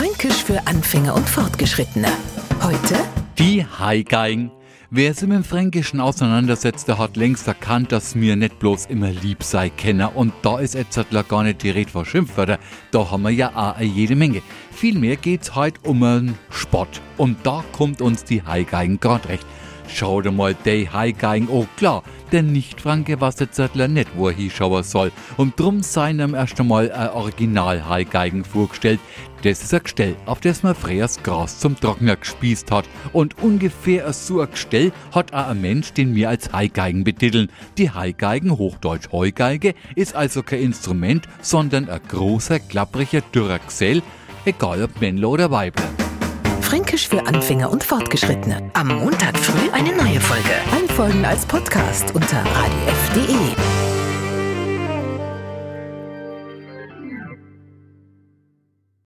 Fränkisch für Anfänger und Fortgeschrittene. Heute Die Haigeigen. Wer sich mit dem Fränkischen auseinandersetzt, der hat längst erkannt, dass mir nicht bloß immer lieb sei Kenner. Und da ist jetzt gar nicht die Rede von Schimpfwörter. Da haben wir ja auch jede Menge. Vielmehr geht's heute um einen Sport. Und da kommt uns die Haigeigen grad recht. Schau dir mal die Haigeigen, oh klar, der Nicht-Franke weiß jetzt nicht, wo er hinschauen soll. Und drum sei ihm erst einmal ein Original-Haigeigen vorgestellt. Das ist ein Gestell, auf das man das Gras zum Trockner gespießt hat. Und ungefähr so ein Gestell hat auch ein Mensch, den wir als Haigeigen betiteln. Die Haigeigen, hochdeutsch Heugeige, ist also kein Instrument, sondern ein großer, klappriger, dürrer Gesell, egal ob Männle oder Weibler. Fränkisch für Anfänger und Fortgeschrittene. Am Montag früh eine neue Folge. Alle Folgen als Podcast unter radiof.de.